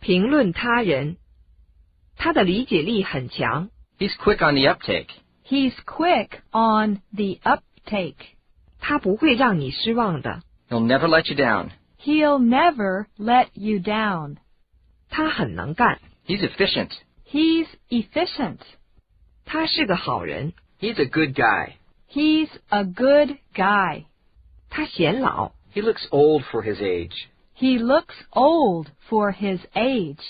评论他人。他的理解力很强。 He's quick on the uptake. He's quick on the uptake. 他不会让你失望的。 He'll never let you down. He'll never let you down. 他很能干。 He's efficient. He's efficient. 他是个好人。 He's a good guy. He's a good guy. 他显老。 He looks old for his age. He looks old for his age.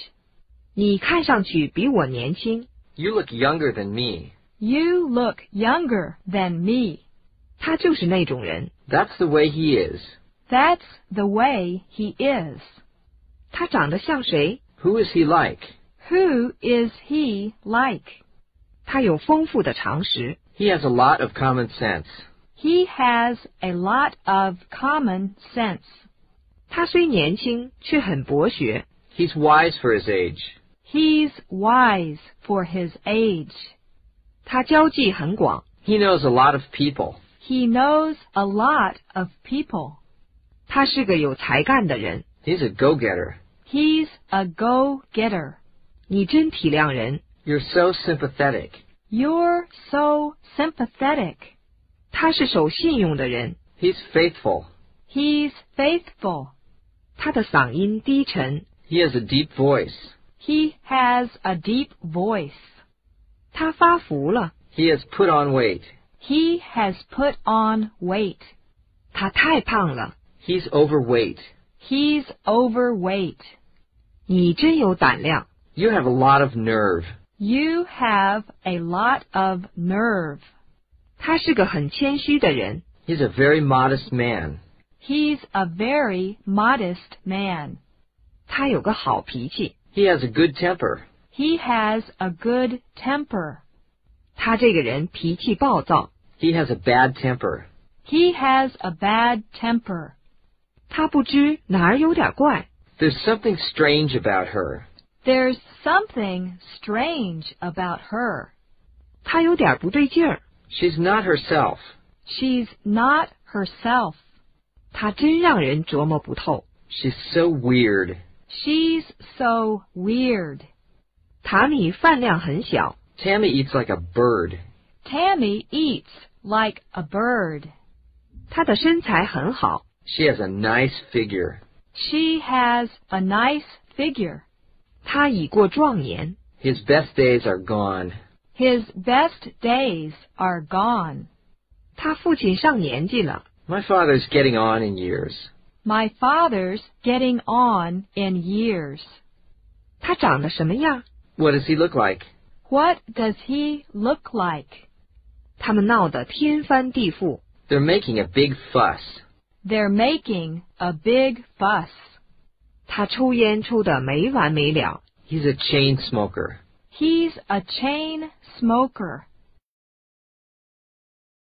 你看上去比我年轻。 You look younger than me. You look younger than me. 他就是那种人。 That's the way he is. That's the way he is. 他长得像谁？ Who is he like? Who is he like? 他有丰富的常识。 He has a lot of common sense. He has a lot of common sense. 他虽年轻，却很博学。 He's wise for his age. He's wise for his age. 他交际很广。 He knows a lot of people. He knows a lot of people. 他是个有才干的人。 He's a go-getter. He's a go-getter. 你真体谅人。 You're so sympathetic. You're so sympathetic. 他是守信用的人。 He's faithful. He's faithful. 他的嗓音低沉。 He has a deep voice. He has a deep voice. 他发福了。 He has put on weight. He has put on weight. 他太胖了。 He's overweight. He's overweight. 你真有胆量。 You have a lot of nerve. You have a lot of nerve. 他是个很谦虚的人。 He's a very modest man. He's a very modest man. 他有个好脾气。 He has a good temper. He has a good temper. 他这个人脾气暴躁。 He has a bad temper. He has a bad temper. 他不知哪儿有点怪。 There's something strange about her. There's something strange about her. 他有点不对劲儿。 She's not herself. She's not herself. 他真让人琢磨不透。 She's so weird. She's so weird. 塔米饭量很小。 Tammy eats like a bird. Tammy eats like a bird. 他的身材很好。 She has a nice figure. She has a nice figure. 他已过壮年。 His best days are gone. His best days are gone. 他父亲上年纪了。 My father's getting on in years. My father's getting on in years. 他长得什么样？ What does he look like? What does he look like? 他们闹得天翻地覆。 They're making a big fuss. They're making a big fuss. 他抽烟抽得没完没了。 He's a chain smoker. He's a chain smoker.